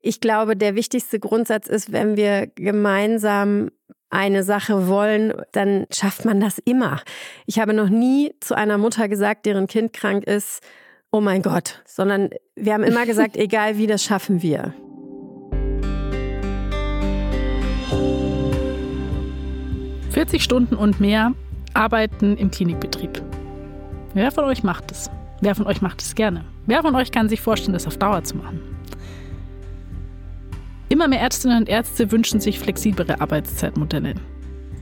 Ich glaube, der wichtigste Grundsatz ist, wenn wir gemeinsam eine Sache wollen, dann schafft man das immer. Ich habe noch nie zu einer Mutter gesagt, deren Kind krank ist, oh mein Gott, sondern wir haben immer gesagt, egal wie, das schaffen wir. »40 Stunden und mehr arbeiten im Klinikbetrieb. Wer von euch macht es? Wer von euch macht es gerne? Wer von euch kann sich vorstellen, das auf Dauer zu machen? Immer mehr Ärztinnen und Ärzte wünschen sich flexiblere Arbeitszeitmodelle.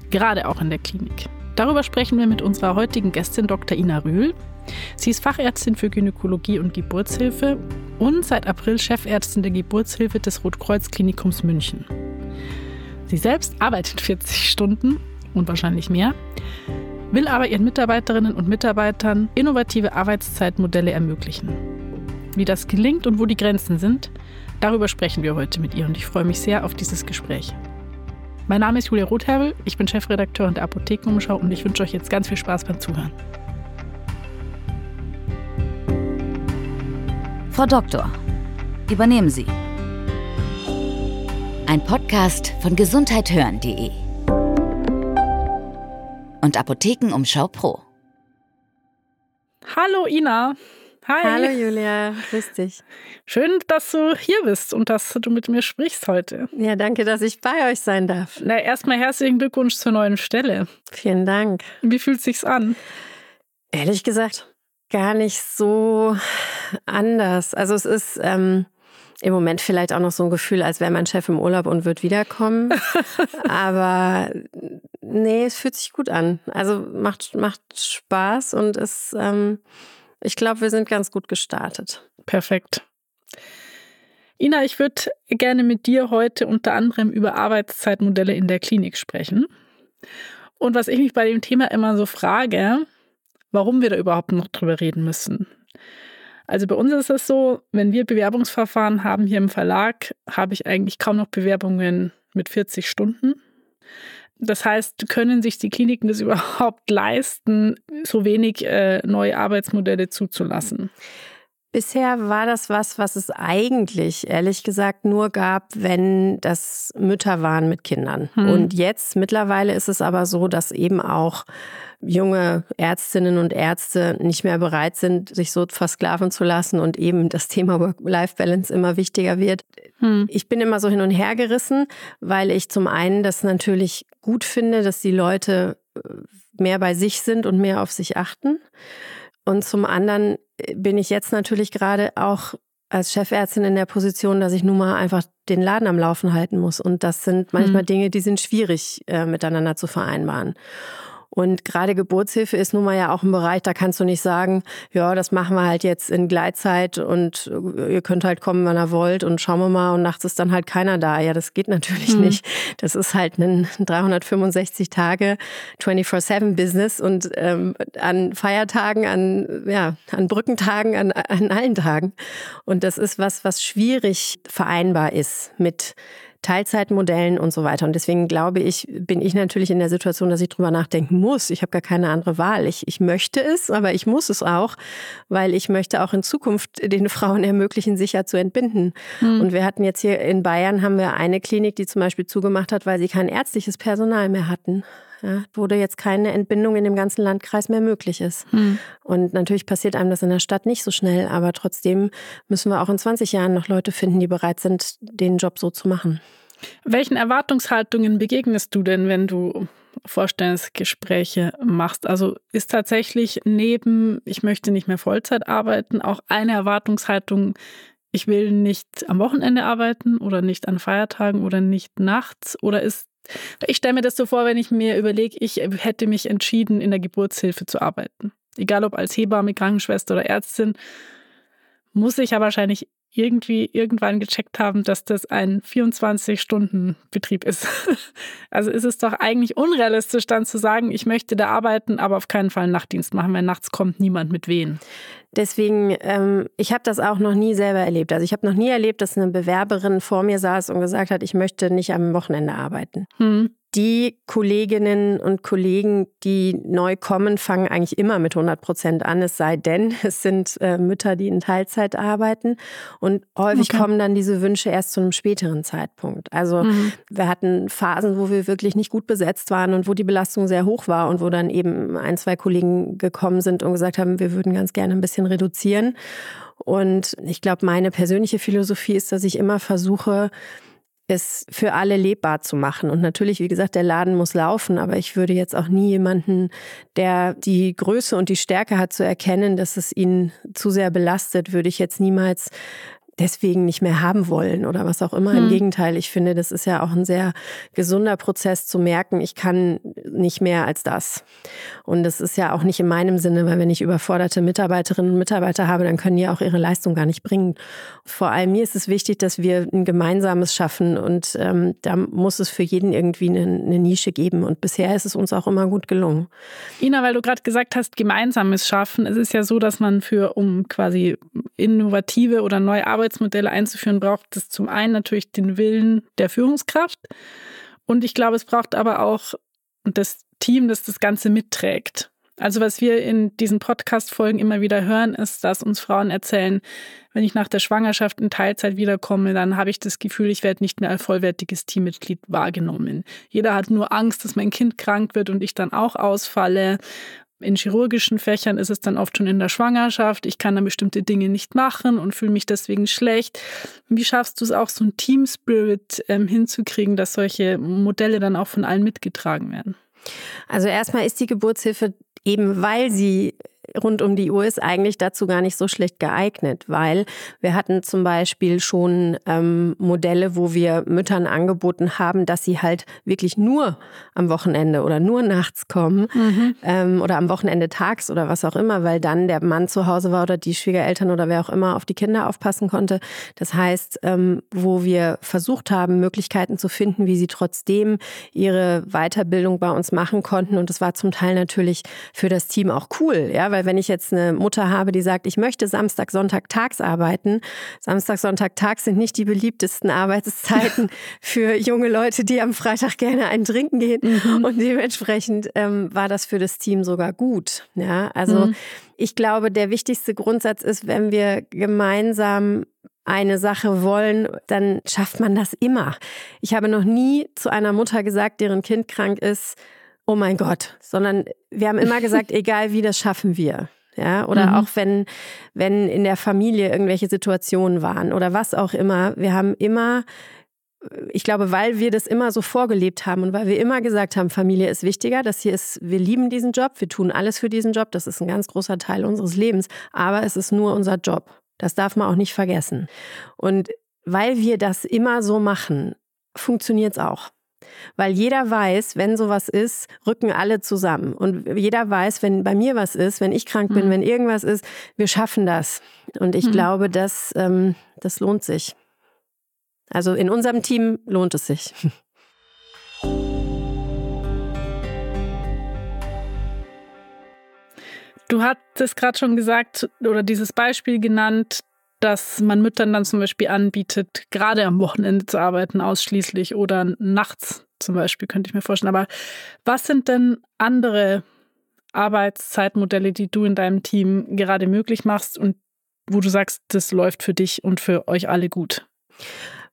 Gerade auch in der Klinik. Darüber sprechen wir mit unserer heutigen Gästin Dr. Ina Rühl. Sie ist Fachärztin für Gynäkologie und Geburtshilfe und seit April Chefärztin der Geburtshilfe des Rotkreuz-Klinikums München. Sie selbst arbeitet 40 Stunden und wahrscheinlich mehr, will aber ihren Mitarbeiterinnen und Mitarbeitern innovative Arbeitszeitmodelle ermöglichen. Wie das gelingt und wo die Grenzen sind, Darüber sprechen wir heute mit ihr und ich freue mich sehr auf dieses Gespräch. Mein Name ist Julia Rotherbel, ich bin Chefredakteurin der Apothekenumschau und ich wünsche euch jetzt ganz viel Spaß beim Zuhören. Frau Doktor, übernehmen Sie. Ein Podcast von gesundheithören.de und Apothekenumschau Pro. Hallo Ina. Hi. Hallo Julia, grüß dich. Schön, dass du hier bist und dass du mit mir sprichst heute. Ja, danke, dass ich bei euch sein darf. Na, erstmal herzlichen Glückwunsch zur neuen Stelle. Vielen Dank. Wie fühlt es sich an? Ehrlich gesagt, gar nicht so anders. Also es ist ähm, im Moment vielleicht auch noch so ein Gefühl, als wäre mein Chef im Urlaub und wird wiederkommen. Aber nee, es fühlt sich gut an. Also macht, macht Spaß und ist ähm, ich glaube, wir sind ganz gut gestartet. Perfekt. Ina, ich würde gerne mit dir heute unter anderem über Arbeitszeitmodelle in der Klinik sprechen. Und was ich mich bei dem Thema immer so frage, warum wir da überhaupt noch drüber reden müssen. Also bei uns ist es so, wenn wir Bewerbungsverfahren haben hier im Verlag, habe ich eigentlich kaum noch Bewerbungen mit 40 Stunden. Das heißt, können sich die Kliniken das überhaupt leisten, so wenig äh, neue Arbeitsmodelle zuzulassen? Bisher war das was, was es eigentlich, ehrlich gesagt, nur gab, wenn das Mütter waren mit Kindern. Hm. Und jetzt mittlerweile ist es aber so, dass eben auch junge Ärztinnen und Ärzte nicht mehr bereit sind, sich so versklaven zu lassen und eben das Thema Work-Life-Balance immer wichtiger wird. Hm. Ich bin immer so hin und her gerissen, weil ich zum einen das natürlich gut finde, dass die Leute äh, mehr bei sich sind und mehr auf sich achten. Und zum anderen äh, bin ich jetzt natürlich gerade auch als Chefärztin in der Position, dass ich nun mal einfach den Laden am Laufen halten muss. Und das sind manchmal hm. Dinge, die sind schwierig äh, miteinander zu vereinbaren. Und gerade Geburtshilfe ist nun mal ja auch ein Bereich, da kannst du nicht sagen, ja, das machen wir halt jetzt in Gleitzeit und ihr könnt halt kommen, wann ihr wollt und schauen wir mal und nachts ist dann halt keiner da. Ja, das geht natürlich mhm. nicht. Das ist halt ein 365 Tage 24-7-Business und ähm, an Feiertagen, an, ja, an Brückentagen, an, an allen Tagen. Und das ist was, was schwierig vereinbar ist mit Teilzeitmodellen und so weiter. Und deswegen glaube ich, bin ich natürlich in der Situation, dass ich drüber nachdenken muss. Ich habe gar keine andere Wahl. Ich, ich möchte es, aber ich muss es auch, weil ich möchte auch in Zukunft den Frauen ermöglichen, sicher zu entbinden. Mhm. Und wir hatten jetzt hier in Bayern haben wir eine Klinik, die zum Beispiel zugemacht hat, weil sie kein ärztliches Personal mehr hatten. Ja, wo jetzt keine Entbindung in dem ganzen Landkreis mehr möglich ist. Mhm. Und natürlich passiert einem das in der Stadt nicht so schnell, aber trotzdem müssen wir auch in 20 Jahren noch Leute finden, die bereit sind, den Job so zu machen. Welchen Erwartungshaltungen begegnest du denn, wenn du Vorstellungsgespräche machst? Also ist tatsächlich neben, ich möchte nicht mehr Vollzeit arbeiten, auch eine Erwartungshaltung, ich will nicht am Wochenende arbeiten oder nicht an Feiertagen oder nicht nachts? Oder ist, ich stelle mir das so vor, wenn ich mir überlege, ich hätte mich entschieden, in der Geburtshilfe zu arbeiten. Egal ob als Hebamme, Krankenschwester oder Ärztin, muss ich ja wahrscheinlich irgendwie irgendwann gecheckt haben, dass das ein 24-Stunden-Betrieb ist. Also ist es doch eigentlich unrealistisch, dann zu sagen, ich möchte da arbeiten, aber auf keinen Fall einen Nachtdienst machen, weil nachts kommt niemand mit wen. Deswegen, ähm, ich habe das auch noch nie selber erlebt. Also ich habe noch nie erlebt, dass eine Bewerberin vor mir saß und gesagt hat, ich möchte nicht am Wochenende arbeiten. Hm die Kolleginnen und Kollegen, die neu kommen, fangen eigentlich immer mit 100 Prozent an, es sei denn, es sind äh, Mütter, die in Teilzeit arbeiten. Und häufig okay. kommen dann diese Wünsche erst zu einem späteren Zeitpunkt. Also mhm. wir hatten Phasen, wo wir wirklich nicht gut besetzt waren und wo die Belastung sehr hoch war und wo dann eben ein, zwei Kollegen gekommen sind und gesagt haben, wir würden ganz gerne ein bisschen reduzieren. Und ich glaube, meine persönliche Philosophie ist, dass ich immer versuche, es für alle lebbar zu machen. Und natürlich, wie gesagt, der Laden muss laufen, aber ich würde jetzt auch nie jemanden, der die Größe und die Stärke hat, zu erkennen, dass es ihn zu sehr belastet, würde ich jetzt niemals deswegen nicht mehr haben wollen oder was auch immer. Hm. Im Gegenteil, ich finde, das ist ja auch ein sehr gesunder Prozess zu merken, ich kann nicht mehr als das. Und das ist ja auch nicht in meinem Sinne, weil wenn ich überforderte Mitarbeiterinnen und Mitarbeiter habe, dann können die auch ihre Leistung gar nicht bringen. Vor allem mir ist es wichtig, dass wir ein gemeinsames schaffen und ähm, da muss es für jeden irgendwie eine, eine Nische geben. Und bisher ist es uns auch immer gut gelungen. Ina, weil du gerade gesagt hast, gemeinsames Schaffen. Es ist ja so, dass man für, um quasi innovative oder neue Arbeit Arbeitsmodelle einzuführen, braucht es zum einen natürlich den Willen der Führungskraft. Und ich glaube, es braucht aber auch das Team, das das Ganze mitträgt. Also was wir in diesen Podcast-Folgen immer wieder hören, ist, dass uns Frauen erzählen, wenn ich nach der Schwangerschaft in Teilzeit wiederkomme, dann habe ich das Gefühl, ich werde nicht mehr als vollwertiges Teammitglied wahrgenommen. Jeder hat nur Angst, dass mein Kind krank wird und ich dann auch ausfalle. In chirurgischen Fächern ist es dann oft schon in der Schwangerschaft. Ich kann dann bestimmte Dinge nicht machen und fühle mich deswegen schlecht. Wie schaffst du es auch, so ein Team Spirit ähm, hinzukriegen, dass solche Modelle dann auch von allen mitgetragen werden? Also erstmal ist die Geburtshilfe eben, weil sie rund um die Uhr ist eigentlich dazu gar nicht so schlecht geeignet, weil wir hatten zum Beispiel schon ähm, Modelle, wo wir Müttern angeboten haben, dass sie halt wirklich nur am Wochenende oder nur nachts kommen mhm. ähm, oder am Wochenende tags oder was auch immer, weil dann der Mann zu Hause war oder die Schwiegereltern oder wer auch immer auf die Kinder aufpassen konnte. Das heißt, ähm, wo wir versucht haben, Möglichkeiten zu finden, wie sie trotzdem ihre Weiterbildung bei uns machen konnten. Und das war zum Teil natürlich für das Team auch cool, ja, weil wenn ich jetzt eine Mutter habe, die sagt, ich möchte Samstag, Sonntag tags arbeiten, Samstag, Sonntag tags sind nicht die beliebtesten Arbeitszeiten für junge Leute, die am Freitag gerne einen trinken gehen. Mhm. Und dementsprechend ähm, war das für das Team sogar gut. Ja, also mhm. ich glaube, der wichtigste Grundsatz ist, wenn wir gemeinsam eine Sache wollen, dann schafft man das immer. Ich habe noch nie zu einer Mutter gesagt, deren Kind krank ist, oh mein Gott, sondern wir haben immer gesagt, egal wie, das schaffen wir. Ja, oder mhm. auch wenn, wenn in der Familie irgendwelche Situationen waren oder was auch immer. Wir haben immer, ich glaube, weil wir das immer so vorgelebt haben und weil wir immer gesagt haben, Familie ist wichtiger, das hier ist, wir lieben diesen Job, wir tun alles für diesen Job, das ist ein ganz großer Teil unseres Lebens, aber es ist nur unser Job. Das darf man auch nicht vergessen. Und weil wir das immer so machen, funktioniert es auch. Weil jeder weiß, wenn sowas ist, rücken alle zusammen. Und jeder weiß, wenn bei mir was ist, wenn ich krank bin, mhm. wenn irgendwas ist, wir schaffen das. Und ich mhm. glaube, das, ähm, das lohnt sich. Also in unserem Team lohnt es sich. Du hattest gerade schon gesagt oder dieses Beispiel genannt, dass man Müttern dann zum Beispiel anbietet, gerade am Wochenende zu arbeiten, ausschließlich oder nachts zum Beispiel, könnte ich mir vorstellen. Aber was sind denn andere Arbeitszeitmodelle, die du in deinem Team gerade möglich machst und wo du sagst, das läuft für dich und für euch alle gut?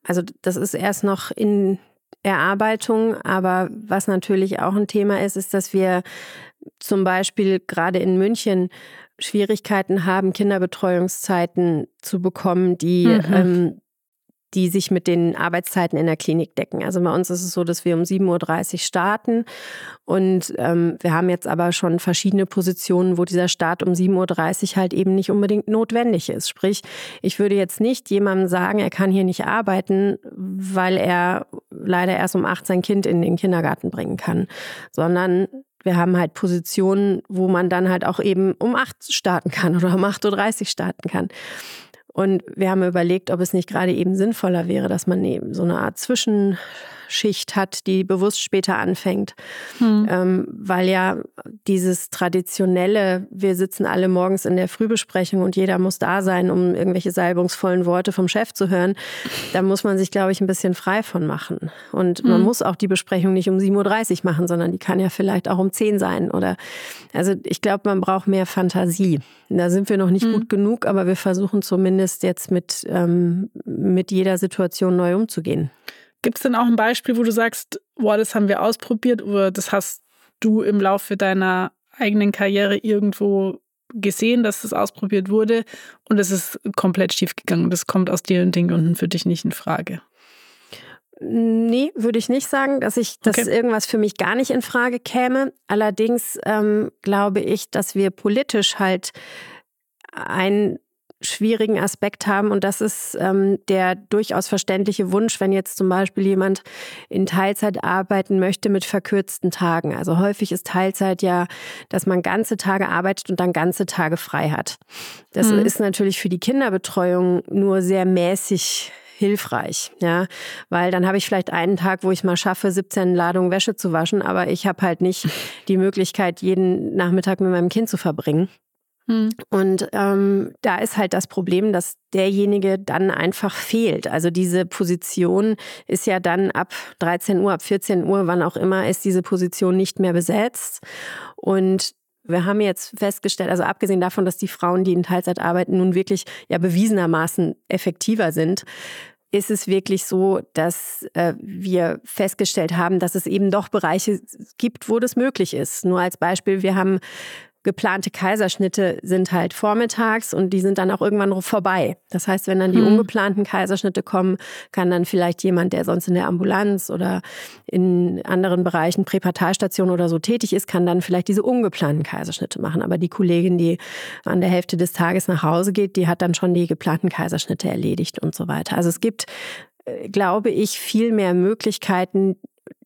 Also das ist erst noch in Erarbeitung, aber was natürlich auch ein Thema ist, ist, dass wir zum Beispiel gerade in München Schwierigkeiten haben, Kinderbetreuungszeiten zu bekommen, die, mhm. ähm, die sich mit den Arbeitszeiten in der Klinik decken. Also bei uns ist es so, dass wir um 7.30 Uhr starten und ähm, wir haben jetzt aber schon verschiedene Positionen, wo dieser Start um 7.30 Uhr halt eben nicht unbedingt notwendig ist. Sprich, ich würde jetzt nicht jemandem sagen, er kann hier nicht arbeiten, weil er leider erst um 8 sein Kind in den Kindergarten bringen kann, sondern wir haben halt Positionen, wo man dann halt auch eben um acht starten kann oder um 8.30 Uhr starten kann. Und wir haben überlegt, ob es nicht gerade eben sinnvoller wäre, dass man eben so eine Art Zwischen Schicht hat, die bewusst später anfängt. Hm. Ähm, weil ja dieses traditionelle, wir sitzen alle morgens in der Frühbesprechung und jeder muss da sein, um irgendwelche salbungsvollen Worte vom Chef zu hören, da muss man sich, glaube ich, ein bisschen frei von machen. Und hm. man muss auch die Besprechung nicht um 7.30 Uhr machen, sondern die kann ja vielleicht auch um 10 sein. Oder also ich glaube, man braucht mehr Fantasie. Da sind wir noch nicht hm. gut genug, aber wir versuchen zumindest jetzt mit, ähm, mit jeder Situation neu umzugehen. Gibt es denn auch ein Beispiel, wo du sagst, boah, das haben wir ausprobiert oder das hast du im Laufe deiner eigenen Karriere irgendwo gesehen, dass das ausprobiert wurde und es ist komplett schief gegangen. Das kommt aus dir und den Gründen für dich nicht in Frage. Nee, würde ich nicht sagen, dass ich, dass okay. irgendwas für mich gar nicht in Frage käme. Allerdings ähm, glaube ich, dass wir politisch halt ein schwierigen Aspekt haben und das ist ähm, der durchaus verständliche Wunsch, wenn jetzt zum Beispiel jemand in Teilzeit arbeiten möchte mit verkürzten Tagen. Also häufig ist Teilzeit ja, dass man ganze Tage arbeitet und dann ganze Tage frei hat. Das mhm. ist natürlich für die Kinderbetreuung nur sehr mäßig hilfreich, ja, weil dann habe ich vielleicht einen Tag, wo ich mal schaffe, 17 Ladungen Wäsche zu waschen, aber ich habe halt nicht die Möglichkeit, jeden Nachmittag mit meinem Kind zu verbringen. Hm. Und ähm, da ist halt das Problem, dass derjenige dann einfach fehlt. Also diese Position ist ja dann ab 13 Uhr, ab 14 Uhr, wann auch immer, ist diese Position nicht mehr besetzt. Und wir haben jetzt festgestellt, also abgesehen davon, dass die Frauen, die in Teilzeit arbeiten, nun wirklich ja bewiesenermaßen effektiver sind, ist es wirklich so, dass äh, wir festgestellt haben, dass es eben doch Bereiche gibt, wo das möglich ist. Nur als Beispiel, wir haben geplante Kaiserschnitte sind halt vormittags und die sind dann auch irgendwann vorbei. Das heißt, wenn dann die hm. ungeplanten Kaiserschnitte kommen, kann dann vielleicht jemand, der sonst in der Ambulanz oder in anderen Bereichen, Präpartalstation oder so tätig ist, kann dann vielleicht diese ungeplanten Kaiserschnitte machen. Aber die Kollegin, die an der Hälfte des Tages nach Hause geht, die hat dann schon die geplanten Kaiserschnitte erledigt und so weiter. Also es gibt, äh, glaube ich, viel mehr Möglichkeiten,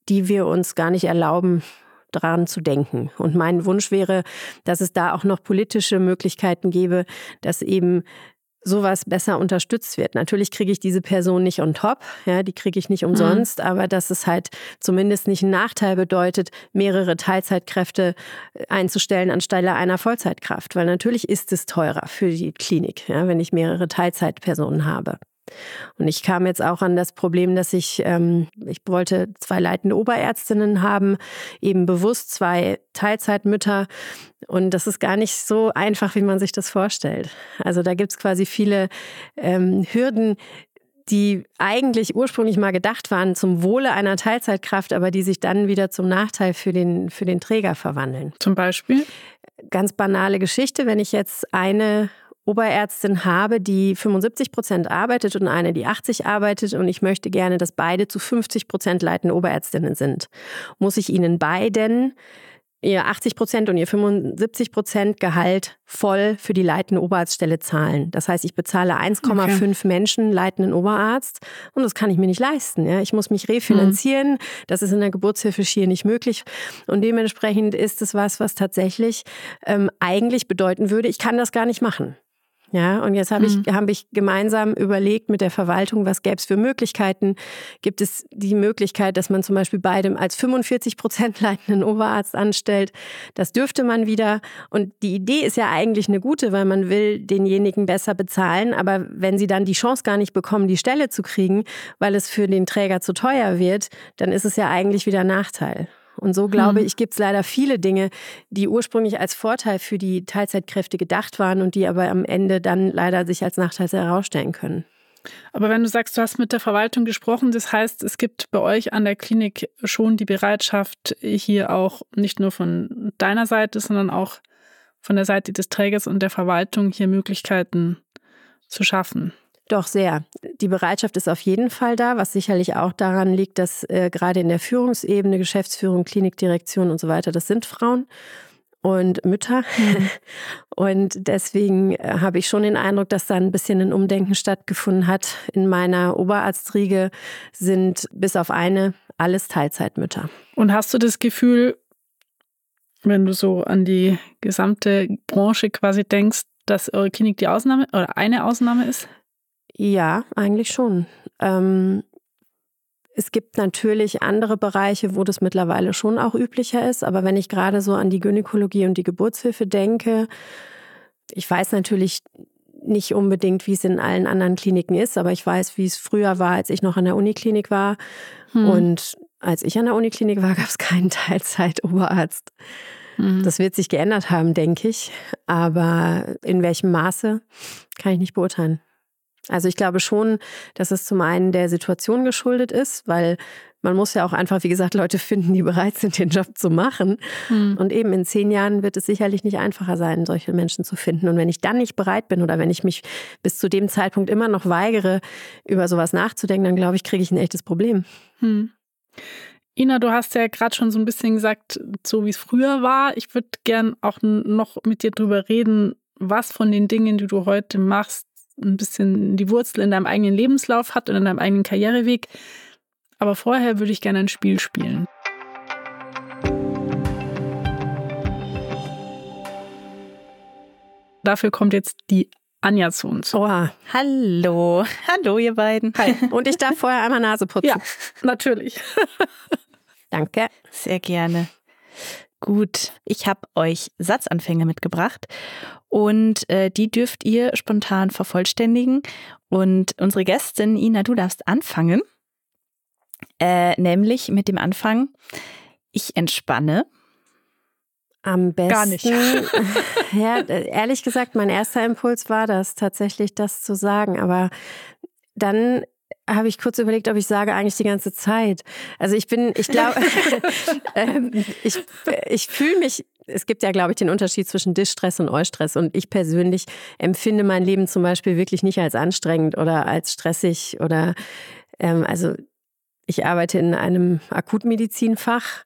die wir uns gar nicht erlauben, dran zu denken. Und mein Wunsch wäre, dass es da auch noch politische Möglichkeiten gäbe, dass eben sowas besser unterstützt wird. Natürlich kriege ich diese Person nicht on top, ja, die kriege ich nicht mhm. umsonst, mhm. aber dass es halt zumindest nicht einen Nachteil bedeutet, mehrere Teilzeitkräfte äh, einzustellen anstelle einer Vollzeitkraft, weil natürlich ist es teurer für die Klinik, ja, wenn ich mehrere Teilzeitpersonen habe. Und ich kam jetzt auch an das Problem, dass ich, ähm, ich wollte zwei leitende Oberärztinnen haben, eben bewusst zwei Teilzeitmütter. Und das ist gar nicht so einfach, wie man sich das vorstellt. Also da gibt es quasi viele ähm, Hürden, die eigentlich ursprünglich mal gedacht waren zum Wohle einer Teilzeitkraft, aber die sich dann wieder zum Nachteil für den, für den Träger verwandeln. Zum Beispiel? Ganz banale Geschichte, wenn ich jetzt eine Oberärztin habe, die 75 Prozent arbeitet und eine, die 80% arbeitet und ich möchte gerne, dass beide zu 50 Prozent leitende Oberärztinnen sind, muss ich ihnen beiden ihr 80 Prozent und ihr 75 Prozent Gehalt voll für die leitende Oberarztstelle zahlen. Das heißt, ich bezahle 1,5 okay. Menschen leitenden Oberarzt und das kann ich mir nicht leisten. Ja? Ich muss mich refinanzieren. Mhm. Das ist in der Geburtshilfe schier nicht möglich. Und dementsprechend ist es was, was tatsächlich ähm, eigentlich bedeuten würde, ich kann das gar nicht machen. Ja, und jetzt habe ich, mhm. hab ich gemeinsam überlegt mit der Verwaltung, was gäbe es für Möglichkeiten. Gibt es die Möglichkeit, dass man zum Beispiel beidem als 45 Prozent leitenden Oberarzt anstellt? Das dürfte man wieder. Und die Idee ist ja eigentlich eine gute, weil man will denjenigen besser bezahlen. Aber wenn sie dann die Chance gar nicht bekommen, die Stelle zu kriegen, weil es für den Träger zu teuer wird, dann ist es ja eigentlich wieder Nachteil. Und so glaube hm. ich, gibt es leider viele Dinge, die ursprünglich als Vorteil für die Teilzeitkräfte gedacht waren und die aber am Ende dann leider sich als Nachteil herausstellen können. Aber wenn du sagst, du hast mit der Verwaltung gesprochen, das heißt, es gibt bei euch an der Klinik schon die Bereitschaft, hier auch nicht nur von deiner Seite, sondern auch von der Seite des Trägers und der Verwaltung hier Möglichkeiten zu schaffen. Doch sehr. Die Bereitschaft ist auf jeden Fall da, was sicherlich auch daran liegt, dass äh, gerade in der Führungsebene, Geschäftsführung, Klinikdirektion und so weiter, das sind Frauen und Mütter. Mhm. Und deswegen äh, habe ich schon den Eindruck, dass da ein bisschen ein Umdenken stattgefunden hat. In meiner Oberarztriege sind bis auf eine alles Teilzeitmütter. Und hast du das Gefühl, wenn du so an die gesamte Branche quasi denkst, dass eure Klinik die Ausnahme oder eine Ausnahme ist? Ja, eigentlich schon. Ähm, es gibt natürlich andere Bereiche, wo das mittlerweile schon auch üblicher ist. Aber wenn ich gerade so an die Gynäkologie und die Geburtshilfe denke, ich weiß natürlich nicht unbedingt, wie es in allen anderen Kliniken ist, aber ich weiß, wie es früher war, als ich noch an der Uniklinik war. Hm. Und als ich an der Uniklinik war, gab es keinen Teilzeit-Oberarzt. Hm. Das wird sich geändert haben, denke ich. Aber in welchem Maße, kann ich nicht beurteilen. Also ich glaube schon, dass es zum einen der Situation geschuldet ist, weil man muss ja auch einfach, wie gesagt, Leute finden, die bereit sind, den Job zu machen. Mhm. Und eben in zehn Jahren wird es sicherlich nicht einfacher sein, solche Menschen zu finden. Und wenn ich dann nicht bereit bin oder wenn ich mich bis zu dem Zeitpunkt immer noch weigere, über sowas nachzudenken, dann glaube ich, kriege ich ein echtes Problem. Mhm. Ina, du hast ja gerade schon so ein bisschen gesagt, so wie es früher war. Ich würde gern auch noch mit dir drüber reden, was von den Dingen, die du heute machst, ein bisschen die Wurzel in deinem eigenen Lebenslauf hat und in deinem eigenen Karriereweg. Aber vorher würde ich gerne ein Spiel spielen. Dafür kommt jetzt die Anja zu uns. Oha. Hallo. Hallo, ihr beiden. Hi. Und ich darf vorher einmal Nase putzen. Ja, natürlich. Danke. Sehr gerne. Gut, ich habe euch Satzanfänge mitgebracht und äh, die dürft ihr spontan vervollständigen. Und unsere Gästin Ina, du darfst anfangen, äh, nämlich mit dem Anfang, ich entspanne. Am besten. Gar nicht. ja, ehrlich gesagt, mein erster Impuls war das, tatsächlich das zu sagen. Aber dann habe ich kurz überlegt, ob ich sage eigentlich die ganze Zeit. Also ich bin, ich glaube, ähm, ich, ich fühle mich, es gibt ja, glaube ich, den Unterschied zwischen Distress und Eustress. Und ich persönlich empfinde mein Leben zum Beispiel wirklich nicht als anstrengend oder als stressig oder, ähm, also ich arbeite in einem Akutmedizinfach,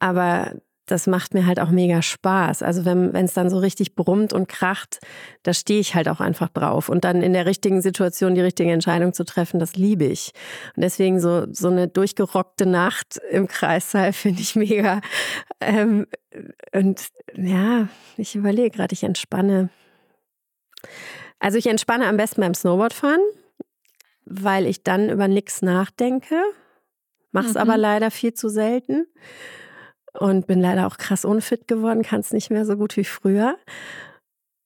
aber das macht mir halt auch mega Spaß. Also wenn es dann so richtig brummt und kracht, da stehe ich halt auch einfach drauf. Und dann in der richtigen Situation die richtige Entscheidung zu treffen, das liebe ich. Und deswegen so, so eine durchgerockte Nacht im Kreissaal finde ich mega. Ähm, und ja, ich überlege gerade, ich entspanne. Also ich entspanne am besten beim Snowboardfahren, weil ich dann über nichts nachdenke. Mach's mhm. aber leider viel zu selten und bin leider auch krass unfit geworden, kann es nicht mehr so gut wie früher.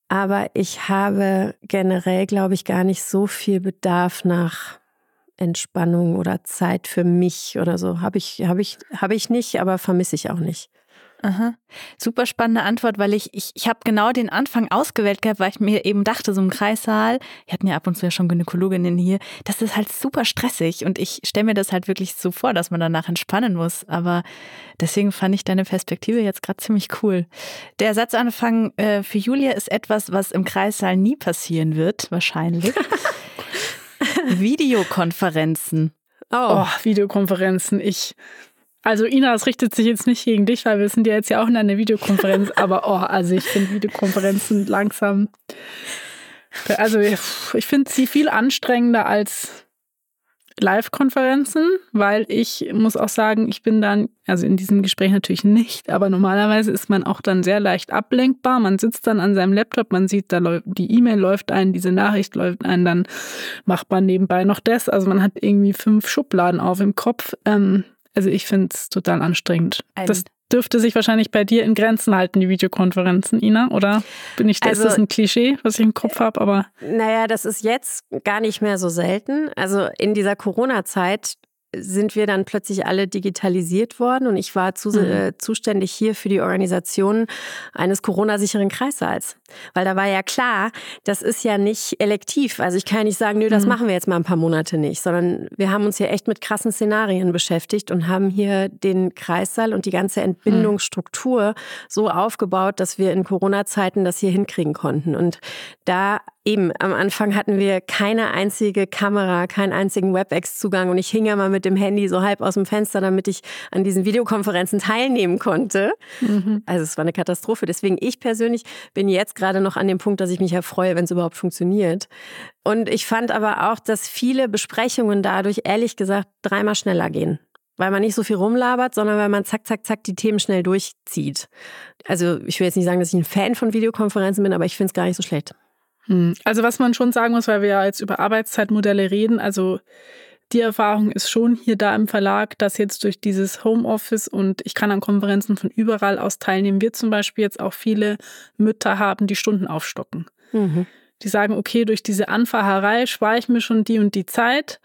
Aber ich habe generell, glaube ich, gar nicht so viel Bedarf nach Entspannung oder Zeit für mich oder so. Habe ich, hab ich, hab ich nicht, aber vermisse ich auch nicht. Aha. Super spannende Antwort, weil ich, ich, ich habe genau den Anfang ausgewählt gehabt, weil ich mir eben dachte, so im Kreissaal, wir hatten ja ab und zu ja schon Gynäkologinnen hier, das ist halt super stressig und ich stelle mir das halt wirklich so vor, dass man danach entspannen muss. Aber deswegen fand ich deine Perspektive jetzt gerade ziemlich cool. Der Satzanfang äh, für Julia ist etwas, was im Kreissaal nie passieren wird, wahrscheinlich. Videokonferenzen. Oh. oh, Videokonferenzen. Ich also Ina, es richtet sich jetzt nicht gegen dich, weil wir sind ja jetzt ja auch in einer Videokonferenz, aber oh, also ich finde Videokonferenzen langsam. Also ich finde sie viel anstrengender als Live-Konferenzen, weil ich muss auch sagen, ich bin dann, also in diesem Gespräch natürlich nicht, aber normalerweise ist man auch dann sehr leicht ablenkbar. Man sitzt dann an seinem Laptop, man sieht, da läuft, die E-Mail läuft ein, diese Nachricht läuft ein, dann macht man nebenbei noch das. Also man hat irgendwie fünf Schubladen auf im Kopf. Ähm, also ich finde es total anstrengend. Ein das dürfte sich wahrscheinlich bei dir in Grenzen halten, die Videokonferenzen, Ina, oder? Bin ich, also, ist das ein Klischee, was ich im Kopf habe, aber. Naja, das ist jetzt gar nicht mehr so selten. Also in dieser Corona-Zeit sind wir dann plötzlich alle digitalisiert worden und ich war zu, mhm. äh, zuständig hier für die Organisation eines Corona-sicheren Kreissaals. Weil da war ja klar, das ist ja nicht elektiv. Also ich kann ja nicht sagen, nö, das mhm. machen wir jetzt mal ein paar Monate nicht, sondern wir haben uns hier echt mit krassen Szenarien beschäftigt und haben hier den Kreissaal und die ganze Entbindungsstruktur mhm. so aufgebaut, dass wir in Corona-Zeiten das hier hinkriegen konnten. Und da Eben, am Anfang hatten wir keine einzige Kamera, keinen einzigen WebEx-Zugang und ich hing ja mal mit dem Handy so halb aus dem Fenster, damit ich an diesen Videokonferenzen teilnehmen konnte. Mhm. Also es war eine Katastrophe. Deswegen ich persönlich bin jetzt gerade noch an dem Punkt, dass ich mich erfreue, wenn es überhaupt funktioniert. Und ich fand aber auch, dass viele Besprechungen dadurch ehrlich gesagt dreimal schneller gehen weil man nicht so viel rumlabert, sondern weil man zack, zack, zack die Themen schnell durchzieht. Also ich will jetzt nicht sagen, dass ich ein Fan von Videokonferenzen bin, aber ich finde es gar nicht so schlecht. Hm. Also was man schon sagen muss, weil wir ja jetzt über Arbeitszeitmodelle reden, also die Erfahrung ist schon hier da im Verlag, dass jetzt durch dieses Homeoffice und ich kann an Konferenzen von überall aus teilnehmen, wir zum Beispiel jetzt auch viele Mütter haben, die Stunden aufstocken. Mhm. Die sagen, okay, durch diese Anfahrerei spare ich mir schon die und die Zeit.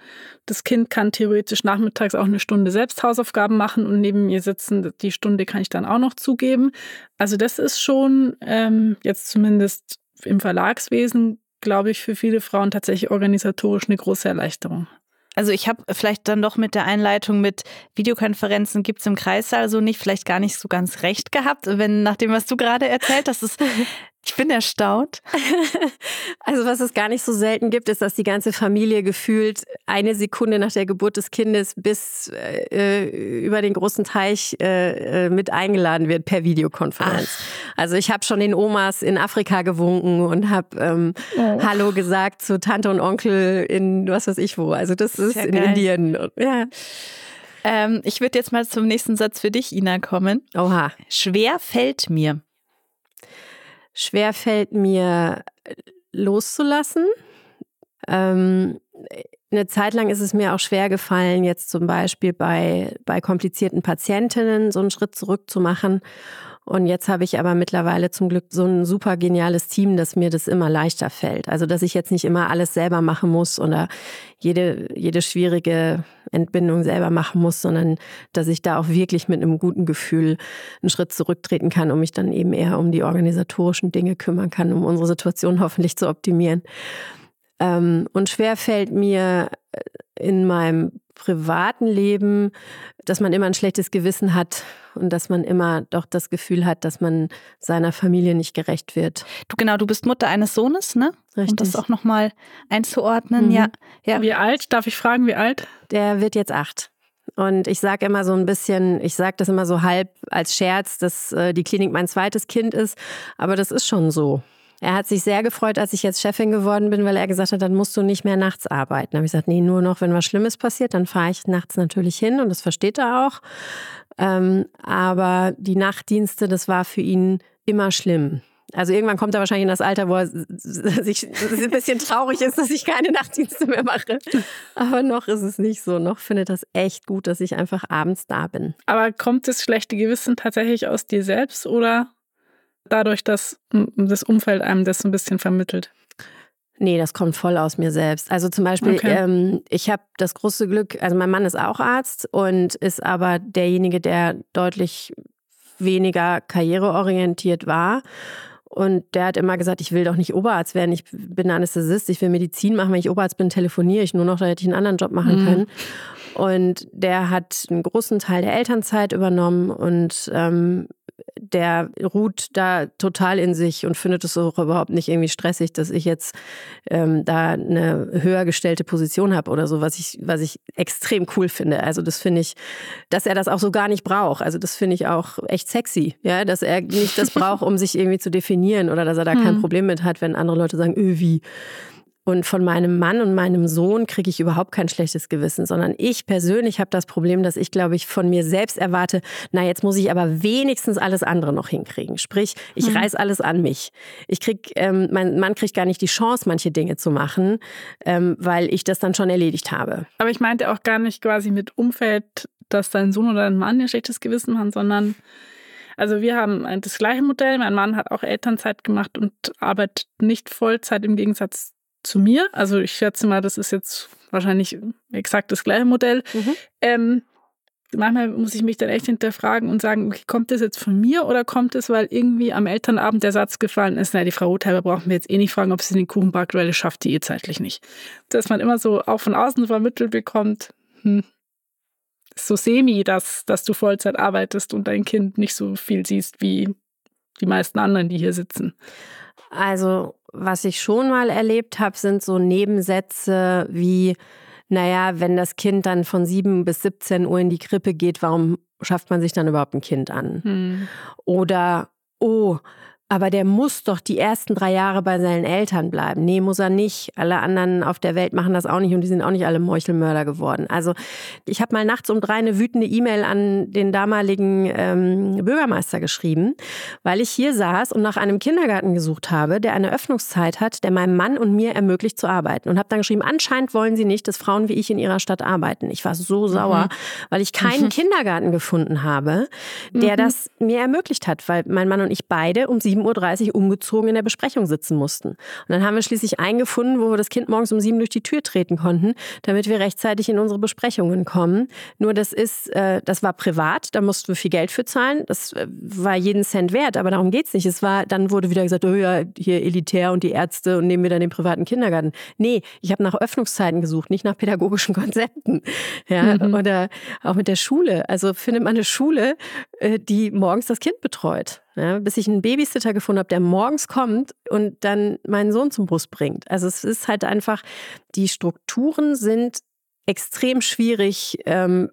Das Kind kann theoretisch nachmittags auch eine Stunde selbst Hausaufgaben machen und neben mir sitzen. Die Stunde kann ich dann auch noch zugeben. Also das ist schon ähm, jetzt zumindest im Verlagswesen, glaube ich, für viele Frauen tatsächlich organisatorisch eine große Erleichterung. Also ich habe vielleicht dann doch mit der Einleitung mit Videokonferenzen gibt es im Kreissaal so nicht, vielleicht gar nicht so ganz recht gehabt, wenn nach dem, was du gerade erzählt hast, ist Ich bin erstaunt. Also was es gar nicht so selten gibt, ist, dass die ganze Familie gefühlt eine Sekunde nach der Geburt des Kindes bis äh, über den großen Teich äh, äh mit eingeladen wird per Videokonferenz. Ach. Also ich habe schon den Omas in Afrika gewunken und habe ähm, oh. Hallo gesagt zu Tante und Onkel in was weiß ich wo. Also das ist, ja in geil. Indien. Ja. Ähm, ich würde jetzt mal zum nächsten Satz für dich, Ina, kommen. Oha. Schwer fällt mir schwer fällt mir äh, loszulassen. Ähm, eine Zeit lang ist es mir auch schwer gefallen, jetzt zum Beispiel bei, bei komplizierten Patientinnen so einen Schritt zurück zu machen und jetzt habe ich aber mittlerweile zum Glück so ein super geniales Team, dass mir das immer leichter fällt. Also, dass ich jetzt nicht immer alles selber machen muss oder jede, jede schwierige Entbindung selber machen muss, sondern dass ich da auch wirklich mit einem guten Gefühl einen Schritt zurücktreten kann und mich dann eben eher um die organisatorischen Dinge kümmern kann, um unsere Situation hoffentlich zu optimieren. Ähm, und schwer fällt mir äh, in meinem privaten Leben, dass man immer ein schlechtes Gewissen hat und dass man immer doch das Gefühl hat, dass man seiner Familie nicht gerecht wird. Du genau, du bist Mutter eines Sohnes, ne? Richtig. Um das auch nochmal einzuordnen. Mhm. Ja, ja. Wie alt? Darf ich fragen, wie alt? Der wird jetzt acht. Und ich sage immer so ein bisschen, ich sage das immer so halb als Scherz, dass äh, die Klinik mein zweites Kind ist. Aber das ist schon so. Er hat sich sehr gefreut, als ich jetzt Chefin geworden bin, weil er gesagt hat, dann musst du nicht mehr nachts arbeiten. Da habe ich gesagt, nee, nur noch, wenn was Schlimmes passiert, dann fahre ich nachts natürlich hin und das versteht er auch. Ähm, aber die Nachtdienste, das war für ihn immer schlimm. Also irgendwann kommt er wahrscheinlich in das Alter, wo er sich ein bisschen traurig ist, dass ich keine Nachtdienste mehr mache. Aber noch ist es nicht so. Noch findet das echt gut, dass ich einfach abends da bin. Aber kommt das schlechte Gewissen tatsächlich aus dir selbst oder dadurch, dass das Umfeld einem das so ein bisschen vermittelt? Nee, das kommt voll aus mir selbst. Also zum Beispiel, okay. ähm, ich habe das große Glück, also mein Mann ist auch Arzt und ist aber derjenige, der deutlich weniger karriereorientiert war. Und der hat immer gesagt, ich will doch nicht Oberarzt werden, ich bin Anästhesist, ich will Medizin machen, wenn ich Oberarzt bin, telefoniere ich nur noch, da hätte ich einen anderen Job machen mhm. können. Und der hat einen großen Teil der Elternzeit übernommen und ähm, der ruht da total in sich und findet es auch überhaupt nicht irgendwie stressig, dass ich jetzt ähm, da eine höher gestellte Position habe oder so, was ich, was ich extrem cool finde. Also das finde ich, dass er das auch so gar nicht braucht. Also das finde ich auch echt sexy, ja, dass er nicht das braucht, um sich irgendwie zu definieren oder dass er da kein hm. Problem mit hat, wenn andere Leute sagen, öh, wie. Und von meinem Mann und meinem Sohn kriege ich überhaupt kein schlechtes Gewissen, sondern ich persönlich habe das Problem, dass ich, glaube ich, von mir selbst erwarte, na, jetzt muss ich aber wenigstens alles andere noch hinkriegen. Sprich, ich mhm. reiß alles an mich. Ich krieg, ähm, mein Mann kriegt gar nicht die Chance, manche Dinge zu machen, ähm, weil ich das dann schon erledigt habe. Aber ich meinte auch gar nicht quasi mit Umfeld, dass dein Sohn oder dein Mann ein schlechtes Gewissen machen, sondern also wir haben das gleiche Modell. Mein Mann hat auch Elternzeit gemacht und arbeitet nicht Vollzeit im Gegensatz zu mir. Also ich schätze mal, das ist jetzt wahrscheinlich exakt das gleiche Modell. Mhm. Ähm, manchmal muss ich mich dann echt hinterfragen und sagen, okay, kommt das jetzt von mir oder kommt es, weil irgendwie am Elternabend der Satz gefallen ist, na, die Frau Rotheimer brauchen wir jetzt eh nicht fragen, ob sie den Kuchen backt, weil das schafft die eh zeitlich nicht. Dass man immer so auch von außen vermittelt bekommt, hm, so semi, dass, dass du Vollzeit arbeitest und dein Kind nicht so viel siehst wie die meisten anderen, die hier sitzen. Also was ich schon mal erlebt habe, sind so Nebensätze wie, naja, wenn das Kind dann von 7 bis 17 Uhr in die Krippe geht, warum schafft man sich dann überhaupt ein Kind an? Hm. Oder, oh, aber der muss doch die ersten drei Jahre bei seinen Eltern bleiben. Nee, muss er nicht. Alle anderen auf der Welt machen das auch nicht und die sind auch nicht alle Meuchelmörder geworden. Also ich habe mal nachts um drei eine wütende E-Mail an den damaligen ähm, Bürgermeister geschrieben, weil ich hier saß und nach einem Kindergarten gesucht habe, der eine Öffnungszeit hat, der meinem Mann und mir ermöglicht zu arbeiten. Und habe dann geschrieben, anscheinend wollen sie nicht, dass Frauen wie ich in ihrer Stadt arbeiten. Ich war so sauer, mhm. weil ich keinen mhm. Kindergarten gefunden habe, der mhm. das mir ermöglicht hat, weil mein Mann und ich beide um sieben 7.30 Uhr umgezogen in der Besprechung sitzen mussten. Und dann haben wir schließlich eingefunden, wo wir das Kind morgens um sieben durch die Tür treten konnten, damit wir rechtzeitig in unsere Besprechungen kommen. Nur das ist, äh, das war privat, da mussten wir viel Geld für zahlen. Das äh, war jeden Cent wert, aber darum geht es nicht. Es war, dann wurde wieder gesagt, oh ja, hier elitär und die Ärzte und nehmen wir dann den privaten Kindergarten. Nee, ich habe nach Öffnungszeiten gesucht, nicht nach pädagogischen Konzepten. Ja, mhm. oder auch mit der Schule. Also findet man eine Schule, äh, die morgens das Kind betreut. Ja, bis ich einen Babysitter gefunden habe, der morgens kommt und dann meinen Sohn zum Bus bringt. Also es ist halt einfach, die Strukturen sind extrem schwierig. Ähm,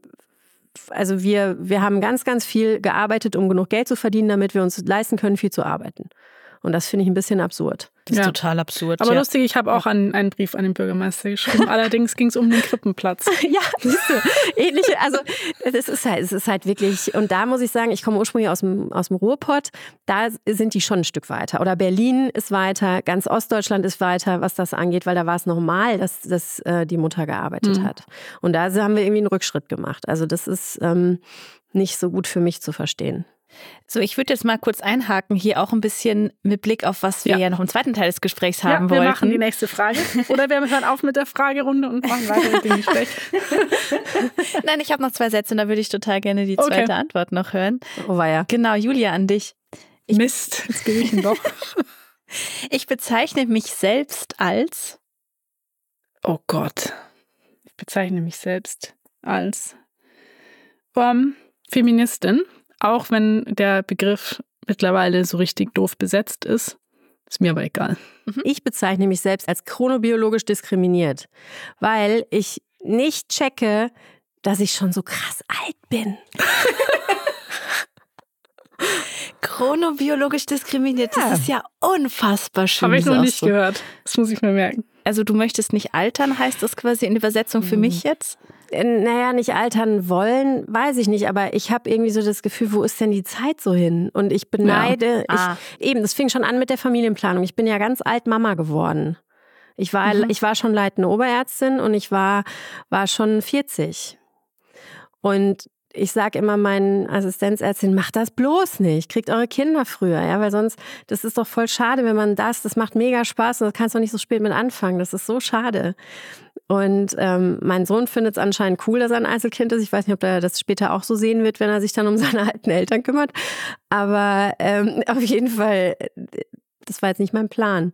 also wir, wir haben ganz, ganz viel gearbeitet, um genug Geld zu verdienen, damit wir uns leisten können, viel zu arbeiten. Und das finde ich ein bisschen absurd. Das ist ja. total absurd. Aber ja. lustig, ich habe auch einen, einen Brief an den Bürgermeister geschrieben. Allerdings ging es um den Krippenplatz. ja, siehst du, ähnliche, also es ist halt, es ist halt wirklich, und da muss ich sagen, ich komme ursprünglich aus dem, aus dem Ruhrpott, da sind die schon ein Stück weiter. Oder Berlin ist weiter, ganz Ostdeutschland ist weiter, was das angeht, weil da war es normal, dass, dass äh, die Mutter gearbeitet mhm. hat. Und da haben wir irgendwie einen Rückschritt gemacht. Also das ist ähm, nicht so gut für mich zu verstehen. So, ich würde jetzt mal kurz einhaken, hier auch ein bisschen mit Blick auf, was wir ja, ja noch im zweiten Teil des Gesprächs haben ja, wir wollten. Wir machen die nächste Frage. Oder wir hören auf mit der Fragerunde und machen weiter mit dem Gespräch. Nein, ich habe noch zwei Sätze und da würde ich total gerne die zweite okay. Antwort noch hören. Oh, war ja. Genau, Julia, an dich. Ich, Mist, jetzt gebe ich ihn doch. ich bezeichne mich selbst als. Oh Gott. Ich bezeichne mich selbst als um, Feministin. Auch wenn der Begriff mittlerweile so richtig doof besetzt ist. Ist mir aber egal. Mhm. Ich bezeichne mich selbst als chronobiologisch diskriminiert, weil ich nicht checke, dass ich schon so krass alt bin. chronobiologisch diskriminiert, ja. das ist ja unfassbar schön. Habe ich noch nicht gehört. Das muss ich mir merken. Also du möchtest nicht altern, heißt das quasi in Übersetzung für mhm. mich jetzt? Naja, nicht altern wollen, weiß ich nicht, aber ich habe irgendwie so das Gefühl, wo ist denn die Zeit so hin? Und ich beneide, ja. ah. ich, eben, das fing schon an mit der Familienplanung. Ich bin ja ganz alt Mama geworden. Ich war, mhm. ich war schon leitende Oberärztin und ich war, war schon 40. Und ich sage immer meinen Assistenzärztin, macht das bloß nicht, kriegt eure Kinder früher, ja, weil sonst, das ist doch voll schade, wenn man das, das macht mega Spaß und das kannst du nicht so spät mit anfangen, das ist so schade. Und ähm, mein Sohn findet es anscheinend cool, dass er ein Einzelkind ist. Ich weiß nicht, ob er das später auch so sehen wird, wenn er sich dann um seine alten Eltern kümmert. Aber ähm, auf jeden Fall, das war jetzt nicht mein Plan.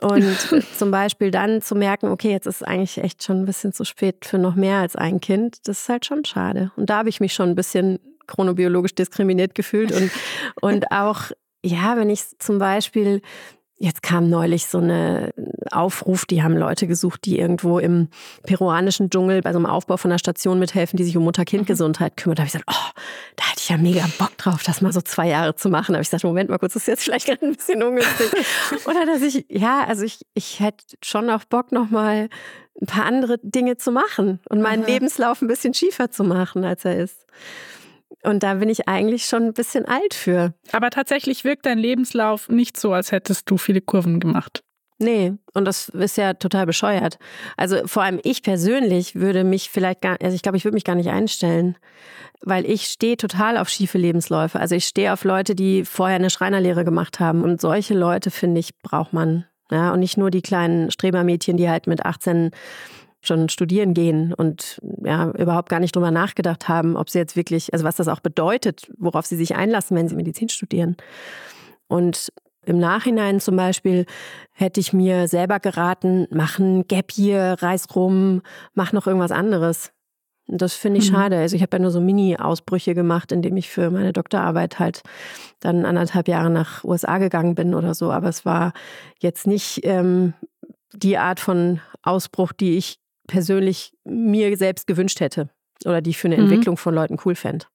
Und zum Beispiel dann zu merken, okay, jetzt ist eigentlich echt schon ein bisschen zu spät für noch mehr als ein Kind, das ist halt schon schade. Und da habe ich mich schon ein bisschen chronobiologisch diskriminiert gefühlt und, und auch, ja, wenn ich zum Beispiel Jetzt kam neulich so eine Aufruf, die haben Leute gesucht, die irgendwo im peruanischen Dschungel bei so einem Aufbau von einer Station mithelfen, die sich um Mutter-Kind-Gesundheit mhm. kümmert. Da habe ich gesagt, oh, da hätte ich ja mega Bock drauf, das mal so zwei Jahre zu machen. Da habe ich gesagt, Moment mal kurz, das ist jetzt vielleicht gerade ein bisschen ungünstig. Oder dass ich, ja, also ich, ich hätte schon auch Bock, nochmal ein paar andere Dinge zu machen und meinen Aha. Lebenslauf ein bisschen schiefer zu machen, als er ist. Und da bin ich eigentlich schon ein bisschen alt für. Aber tatsächlich wirkt dein Lebenslauf nicht so, als hättest du viele Kurven gemacht. Nee, und das ist ja total bescheuert. Also vor allem ich persönlich würde mich vielleicht gar, also ich glaube, ich würde mich gar nicht einstellen, weil ich stehe total auf schiefe Lebensläufe. Also ich stehe auf Leute, die vorher eine Schreinerlehre gemacht haben und solche Leute, finde ich, braucht man. Ja, und nicht nur die kleinen Strebermädchen, die halt mit 18 schon studieren gehen und ja, überhaupt gar nicht drüber nachgedacht haben, ob sie jetzt wirklich, also was das auch bedeutet, worauf sie sich einlassen, wenn sie Medizin studieren. Und im Nachhinein zum Beispiel hätte ich mir selber geraten, mach ein Gap hier, reiß rum, mach noch irgendwas anderes. Und das finde ich mhm. schade. Also ich habe ja nur so Mini-Ausbrüche gemacht, indem ich für meine Doktorarbeit halt dann anderthalb Jahre nach USA gegangen bin oder so. Aber es war jetzt nicht ähm, die Art von Ausbruch, die ich persönlich mir selbst gewünscht hätte oder die ich für eine mhm. Entwicklung von Leuten cool fände.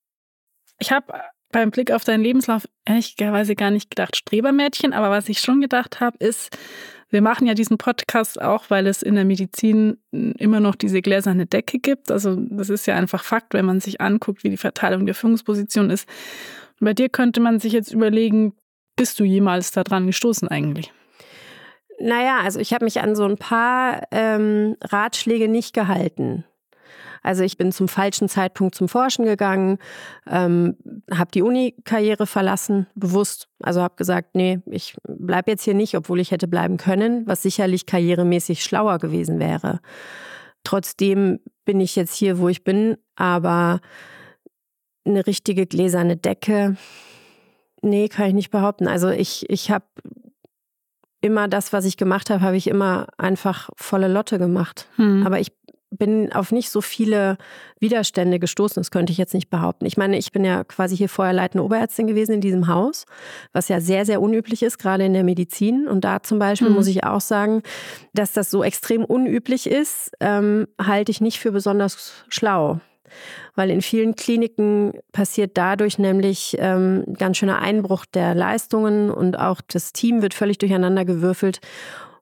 Ich habe beim Blick auf deinen Lebenslauf ehrlicherweise gar nicht gedacht Strebermädchen, aber was ich schon gedacht habe, ist, wir machen ja diesen Podcast auch, weil es in der Medizin immer noch diese gläserne Decke gibt. Also das ist ja einfach Fakt, wenn man sich anguckt, wie die Verteilung der Führungsposition ist. Bei dir könnte man sich jetzt überlegen, bist du jemals daran gestoßen eigentlich? Naja, also ich habe mich an so ein paar ähm, Ratschläge nicht gehalten. Also ich bin zum falschen Zeitpunkt zum Forschen gegangen, ähm, habe die Uni-Karriere verlassen, bewusst. Also habe gesagt, nee, ich bleibe jetzt hier nicht, obwohl ich hätte bleiben können, was sicherlich karrieremäßig schlauer gewesen wäre. Trotzdem bin ich jetzt hier, wo ich bin, aber eine richtige gläserne Decke, nee, kann ich nicht behaupten. Also ich, ich habe immer das, was ich gemacht habe, habe ich immer einfach volle Lotte gemacht. Hm. Aber ich bin auf nicht so viele Widerstände gestoßen, das könnte ich jetzt nicht behaupten. Ich meine, ich bin ja quasi hier vorher leitende Oberärztin gewesen in diesem Haus, was ja sehr, sehr unüblich ist, gerade in der Medizin. Und da zum Beispiel mhm. muss ich auch sagen, dass das so extrem unüblich ist, ähm, halte ich nicht für besonders schlau. Weil in vielen Kliniken passiert dadurch nämlich ähm, ganz schöner Einbruch der Leistungen und auch das Team wird völlig durcheinander gewürfelt.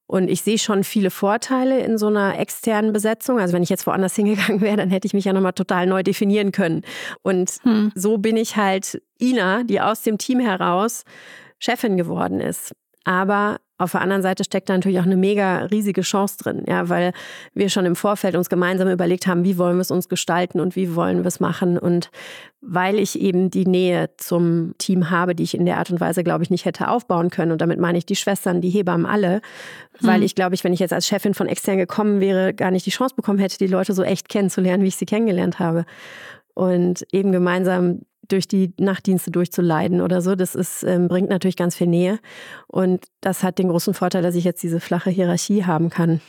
Und ich sehe schon viele Vorteile in so einer externen Besetzung. Also wenn ich jetzt woanders hingegangen wäre, dann hätte ich mich ja nochmal total neu definieren können. Und hm. so bin ich halt Ina, die aus dem Team heraus Chefin geworden ist. Aber auf der anderen Seite steckt da natürlich auch eine mega riesige Chance drin, ja, weil wir schon im Vorfeld uns gemeinsam überlegt haben, wie wollen wir es uns gestalten und wie wollen wir es machen. Und weil ich eben die Nähe zum Team habe, die ich in der Art und Weise, glaube ich, nicht hätte aufbauen können. Und damit meine ich die Schwestern, die Hebammen alle, weil hm. ich, glaube ich, wenn ich jetzt als Chefin von extern gekommen wäre, gar nicht die Chance bekommen hätte, die Leute so echt kennenzulernen, wie ich sie kennengelernt habe. Und eben gemeinsam durch die Nachtdienste durchzuleiden oder so. Das ist, ähm, bringt natürlich ganz viel Nähe. Und das hat den großen Vorteil, dass ich jetzt diese flache Hierarchie haben kann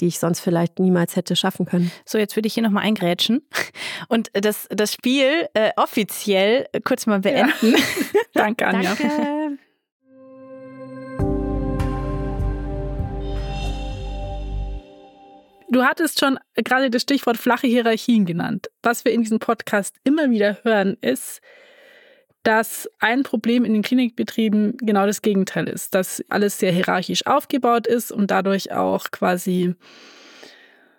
die ich sonst vielleicht niemals hätte schaffen können. So, jetzt würde ich hier nochmal eingrätschen und das, das Spiel äh, offiziell kurz mal beenden. Ja. Danke, Anja. Danke. Du hattest schon gerade das Stichwort flache Hierarchien genannt. Was wir in diesem Podcast immer wieder hören, ist, dass ein Problem in den Klinikbetrieben genau das Gegenteil ist, dass alles sehr hierarchisch aufgebaut ist und dadurch auch quasi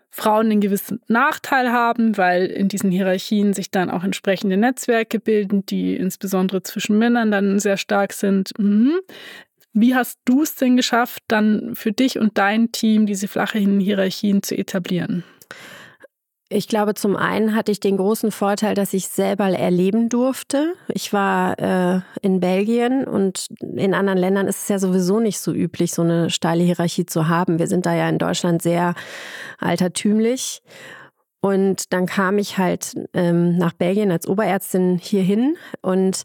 Frauen einen gewissen Nachteil haben, weil in diesen Hierarchien sich dann auch entsprechende Netzwerke bilden, die insbesondere zwischen Männern dann sehr stark sind. Mhm. Wie hast du es denn geschafft, dann für dich und dein Team diese flachen Hierarchien zu etablieren? Ich glaube, zum einen hatte ich den großen Vorteil, dass ich selber erleben durfte. Ich war äh, in Belgien und in anderen Ländern ist es ja sowieso nicht so üblich, so eine steile Hierarchie zu haben. Wir sind da ja in Deutschland sehr altertümlich. Und dann kam ich halt ähm, nach Belgien als Oberärztin hierhin und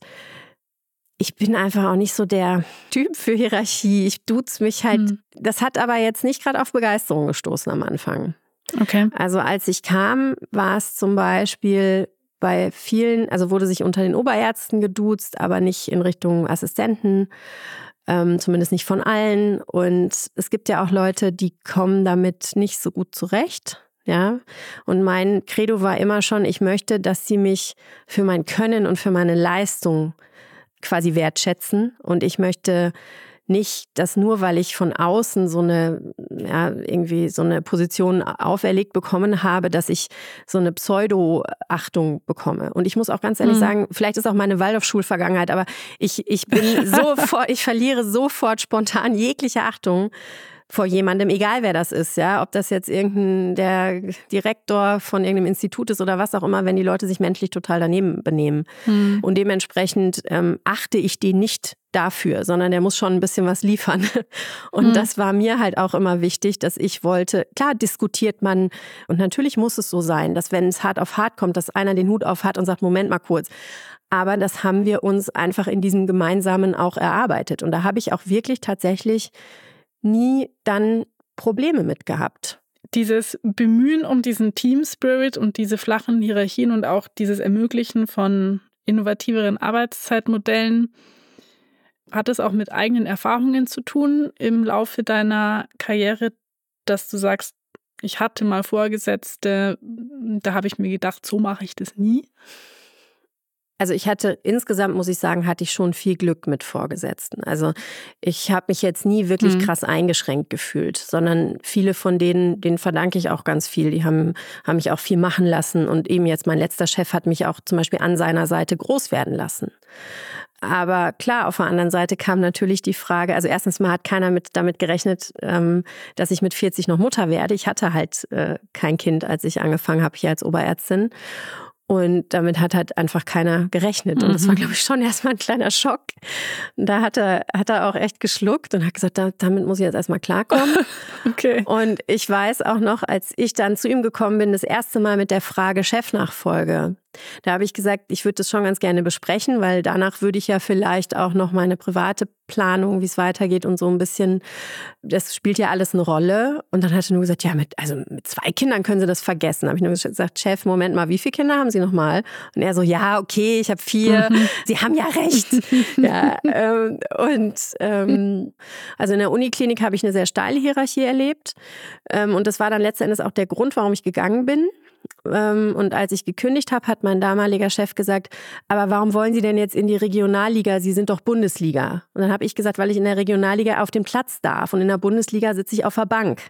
ich bin einfach auch nicht so der Typ für Hierarchie. Ich duze mich halt. Hm. Das hat aber jetzt nicht gerade auf Begeisterung gestoßen am Anfang. Okay. Also als ich kam, war es zum Beispiel bei vielen, also wurde sich unter den Oberärzten geduzt, aber nicht in Richtung Assistenten, ähm, zumindest nicht von allen. Und es gibt ja auch Leute, die kommen damit nicht so gut zurecht. Ja, und mein Credo war immer schon, ich möchte, dass sie mich für mein Können und für meine Leistung quasi wertschätzen. Und ich möchte nicht, dass nur weil ich von außen so eine, ja, irgendwie so eine Position auferlegt bekommen habe, dass ich so eine Pseudo-Achtung bekomme. Und ich muss auch ganz ehrlich mhm. sagen, vielleicht ist auch meine Waldorfschulvergangenheit, aber ich, ich bin sofort, ich verliere sofort spontan jegliche Achtung vor jemandem, egal wer das ist, ja, ob das jetzt irgendein der Direktor von irgendeinem Institut ist oder was auch immer, wenn die Leute sich menschlich total daneben benehmen. Hm. Und dementsprechend ähm, achte ich die nicht dafür, sondern der muss schon ein bisschen was liefern. Und hm. das war mir halt auch immer wichtig, dass ich wollte, klar diskutiert man und natürlich muss es so sein, dass wenn es hart auf hart kommt, dass einer den Hut auf hat und sagt, Moment mal kurz. Aber das haben wir uns einfach in diesem gemeinsamen auch erarbeitet. Und da habe ich auch wirklich tatsächlich nie dann Probleme mit gehabt. Dieses Bemühen um diesen Team Spirit und diese flachen Hierarchien und auch dieses Ermöglichen von innovativeren Arbeitszeitmodellen, hat es auch mit eigenen Erfahrungen zu tun im Laufe deiner Karriere, dass du sagst, ich hatte mal Vorgesetzte, da habe ich mir gedacht, so mache ich das nie? Also ich hatte insgesamt, muss ich sagen, hatte ich schon viel Glück mit Vorgesetzten. Also ich habe mich jetzt nie wirklich mhm. krass eingeschränkt gefühlt, sondern viele von denen, denen verdanke ich auch ganz viel. Die haben, haben mich auch viel machen lassen und eben jetzt mein letzter Chef hat mich auch zum Beispiel an seiner Seite groß werden lassen. Aber klar, auf der anderen Seite kam natürlich die Frage, also erstens mal hat keiner mit, damit gerechnet, ähm, dass ich mit 40 noch Mutter werde. Ich hatte halt äh, kein Kind, als ich angefangen habe hier als Oberärztin. Und damit hat halt einfach keiner gerechnet. Und das war, mhm. glaube ich, schon erstmal ein kleiner Schock. Und da hat er, hat er auch echt geschluckt und hat gesagt, da, damit muss ich jetzt erstmal klarkommen. okay. Und ich weiß auch noch, als ich dann zu ihm gekommen bin, das erste Mal mit der Frage Chefnachfolge, da habe ich gesagt, ich würde das schon ganz gerne besprechen, weil danach würde ich ja vielleicht auch noch meine private Planung, wie es weitergeht und so ein bisschen, das spielt ja alles eine Rolle. Und dann hat er nur gesagt, ja, mit, also mit zwei Kindern können Sie das vergessen. Da habe ich nur gesagt, Chef, Moment mal, wie viele Kinder haben Sie nochmal? Und er so, ja, okay, ich habe vier. Mhm. Sie haben ja recht. ja, ähm, und ähm, also in der Uniklinik habe ich eine sehr steile Hierarchie erlebt. Ähm, und das war dann letztendlich auch der Grund, warum ich gegangen bin. Ähm, und als ich gekündigt habe, hat mein damaliger Chef gesagt, aber warum wollen Sie denn jetzt in die Regionalliga? Sie sind doch Bundesliga. Und dann habe ich gesagt, weil ich in der Regionalliga auf dem Platz darf und in der Bundesliga sitze ich auf der Bank.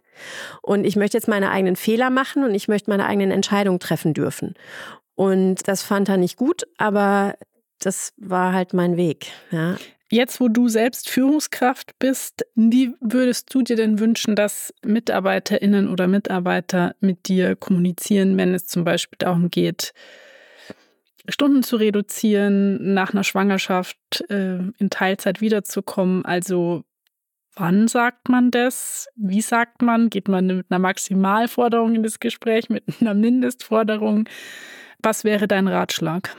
Und ich möchte jetzt meine eigenen Fehler machen und ich möchte meine eigenen Entscheidungen treffen dürfen. Und das fand er nicht gut, aber das war halt mein Weg. Ja. Jetzt, wo du selbst Führungskraft bist, wie würdest du dir denn wünschen, dass MitarbeiterInnen oder Mitarbeiter mit dir kommunizieren, wenn es zum Beispiel darum geht, Stunden zu reduzieren, nach einer Schwangerschaft äh, in Teilzeit wiederzukommen? Also, wann sagt man das? Wie sagt man? Geht man mit einer Maximalforderung in das Gespräch, mit einer Mindestforderung? Was wäre dein Ratschlag?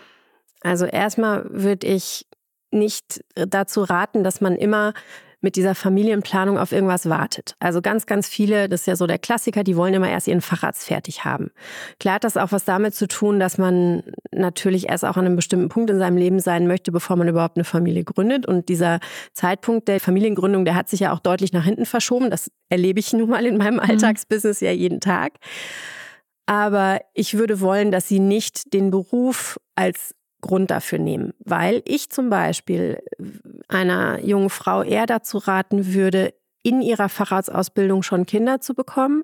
Also erstmal würde ich nicht dazu raten, dass man immer mit dieser Familienplanung auf irgendwas wartet. Also ganz, ganz viele, das ist ja so der Klassiker, die wollen immer erst ihren Facharzt fertig haben. Klar hat das auch was damit zu tun, dass man natürlich erst auch an einem bestimmten Punkt in seinem Leben sein möchte, bevor man überhaupt eine Familie gründet. Und dieser Zeitpunkt der Familiengründung, der hat sich ja auch deutlich nach hinten verschoben. Das erlebe ich nun mal in meinem mhm. Alltagsbusiness ja jeden Tag. Aber ich würde wollen, dass sie nicht den Beruf als Grund dafür nehmen, weil ich zum Beispiel einer jungen Frau eher dazu raten würde, in ihrer Facharztausbildung schon Kinder zu bekommen,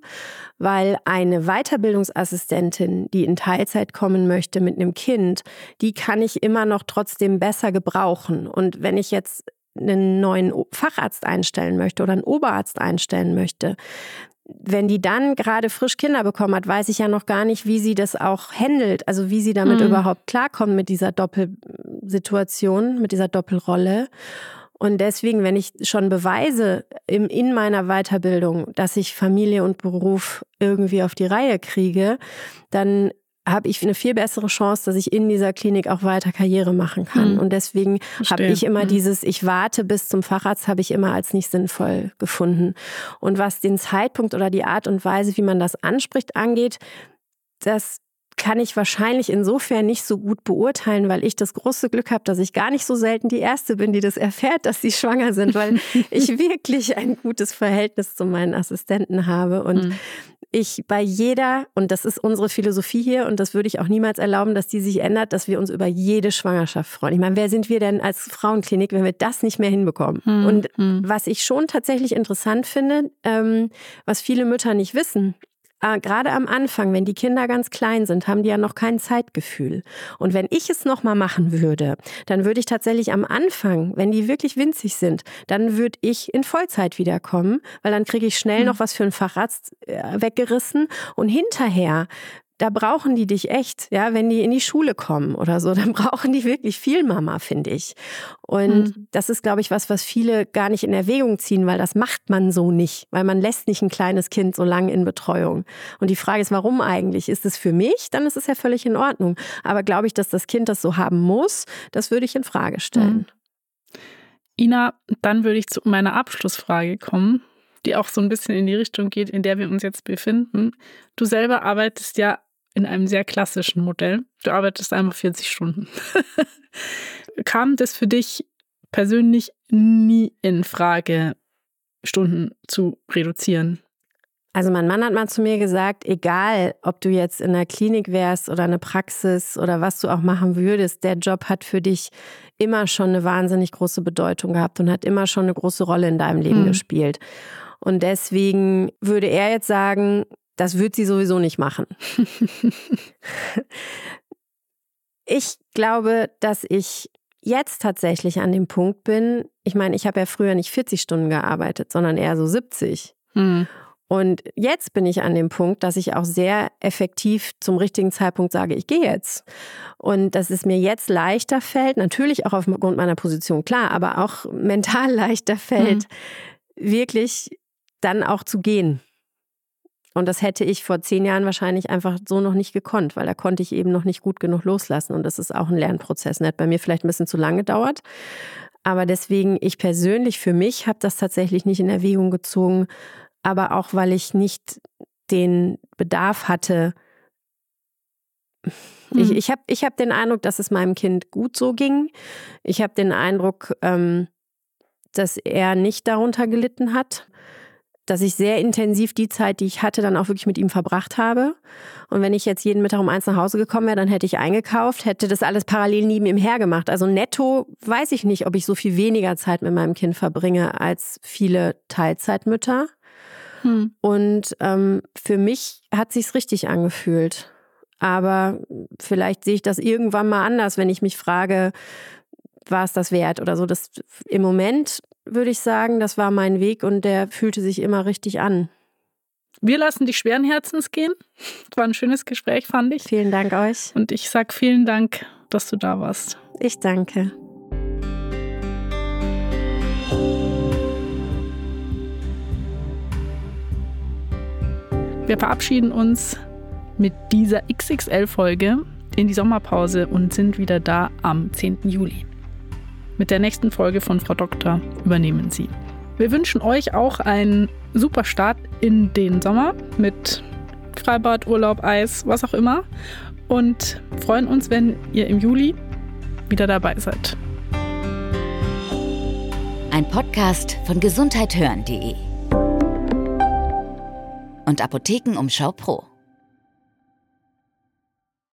weil eine Weiterbildungsassistentin, die in Teilzeit kommen möchte mit einem Kind, die kann ich immer noch trotzdem besser gebrauchen. Und wenn ich jetzt einen neuen Facharzt einstellen möchte oder einen Oberarzt einstellen möchte, wenn die dann gerade frisch Kinder bekommen hat, weiß ich ja noch gar nicht, wie sie das auch handelt, also wie sie damit mhm. überhaupt klarkommt mit dieser Doppelsituation, mit dieser Doppelrolle. Und deswegen, wenn ich schon beweise im, in meiner Weiterbildung, dass ich Familie und Beruf irgendwie auf die Reihe kriege, dann habe ich eine viel bessere Chance, dass ich in dieser Klinik auch weiter Karriere machen kann. Hm. Und deswegen habe ich immer hm. dieses, ich warte bis zum Facharzt, habe ich immer als nicht sinnvoll gefunden. Und was den Zeitpunkt oder die Art und Weise, wie man das anspricht, angeht, das kann ich wahrscheinlich insofern nicht so gut beurteilen, weil ich das große Glück habe, dass ich gar nicht so selten die Erste bin, die das erfährt, dass sie schwanger sind, weil ich wirklich ein gutes Verhältnis zu meinen Assistenten habe. Und mhm ich bei jeder, und das ist unsere Philosophie hier, und das würde ich auch niemals erlauben, dass die sich ändert, dass wir uns über jede Schwangerschaft freuen. Ich meine, wer sind wir denn als Frauenklinik, wenn wir das nicht mehr hinbekommen? Hm, und hm. was ich schon tatsächlich interessant finde, ähm, was viele Mütter nicht wissen, äh, gerade am Anfang, wenn die Kinder ganz klein sind, haben die ja noch kein Zeitgefühl. Und wenn ich es nochmal machen würde, dann würde ich tatsächlich am Anfang, wenn die wirklich winzig sind, dann würde ich in Vollzeit wiederkommen, weil dann kriege ich schnell hm. noch was für einen Facharzt äh, weggerissen. Und hinterher da brauchen die dich echt, ja, wenn die in die Schule kommen oder so, dann brauchen die wirklich viel Mama, finde ich. Und mhm. das ist, glaube ich, was, was viele gar nicht in Erwägung ziehen, weil das macht man so nicht, weil man lässt nicht ein kleines Kind so lange in Betreuung. Und die Frage ist, warum eigentlich? Ist es für mich? Dann ist es ja völlig in Ordnung. Aber glaube ich, dass das Kind das so haben muss, das würde ich in Frage stellen. Mhm. Ina, dann würde ich zu meiner Abschlussfrage kommen die auch so ein bisschen in die Richtung geht, in der wir uns jetzt befinden. Du selber arbeitest ja in einem sehr klassischen Modell. Du arbeitest einmal 40 Stunden. Kam das für dich persönlich nie in Frage, Stunden zu reduzieren? Also mein Mann hat mal zu mir gesagt, egal ob du jetzt in der Klinik wärst oder eine Praxis oder was du auch machen würdest, der Job hat für dich immer schon eine wahnsinnig große Bedeutung gehabt und hat immer schon eine große Rolle in deinem Leben mhm. gespielt. Und deswegen würde er jetzt sagen, das wird sie sowieso nicht machen. ich glaube, dass ich jetzt tatsächlich an dem Punkt bin, ich meine, ich habe ja früher nicht 40 Stunden gearbeitet, sondern eher so 70. Mhm. Und jetzt bin ich an dem Punkt, dass ich auch sehr effektiv zum richtigen Zeitpunkt sage, ich gehe jetzt. Und dass es mir jetzt leichter fällt, natürlich auch aufgrund meiner Position, klar, aber auch mental leichter fällt, mhm. wirklich dann auch zu gehen. Und das hätte ich vor zehn Jahren wahrscheinlich einfach so noch nicht gekonnt, weil da konnte ich eben noch nicht gut genug loslassen. Und das ist auch ein Lernprozess. Das hat bei mir vielleicht ein bisschen zu lange gedauert. Aber deswegen, ich persönlich für mich habe das tatsächlich nicht in Erwägung gezogen, aber auch weil ich nicht den Bedarf hatte. Ich, hm. ich habe ich hab den Eindruck, dass es meinem Kind gut so ging. Ich habe den Eindruck, ähm, dass er nicht darunter gelitten hat dass ich sehr intensiv die Zeit, die ich hatte, dann auch wirklich mit ihm verbracht habe. Und wenn ich jetzt jeden Mittag um eins nach Hause gekommen wäre, dann hätte ich eingekauft, hätte das alles parallel neben ihm hergemacht. Also netto weiß ich nicht, ob ich so viel weniger Zeit mit meinem Kind verbringe als viele Teilzeitmütter. Hm. Und ähm, für mich hat sich's richtig angefühlt. Aber vielleicht sehe ich das irgendwann mal anders, wenn ich mich frage, war es das wert oder so. Das im Moment würde ich sagen, das war mein Weg und der fühlte sich immer richtig an. Wir lassen dich schweren Herzens gehen. War ein schönes Gespräch, fand ich. Vielen Dank euch. Und ich sage vielen Dank, dass du da warst. Ich danke. Wir verabschieden uns mit dieser XXL-Folge in die Sommerpause und sind wieder da am 10. Juli. Mit der nächsten Folge von Frau Doktor übernehmen Sie. Wir wünschen euch auch einen super Start in den Sommer mit Freibad, Urlaub, Eis, was auch immer. Und freuen uns, wenn ihr im Juli wieder dabei seid. Ein Podcast von gesundheithören.de und Apothekenumschau Pro.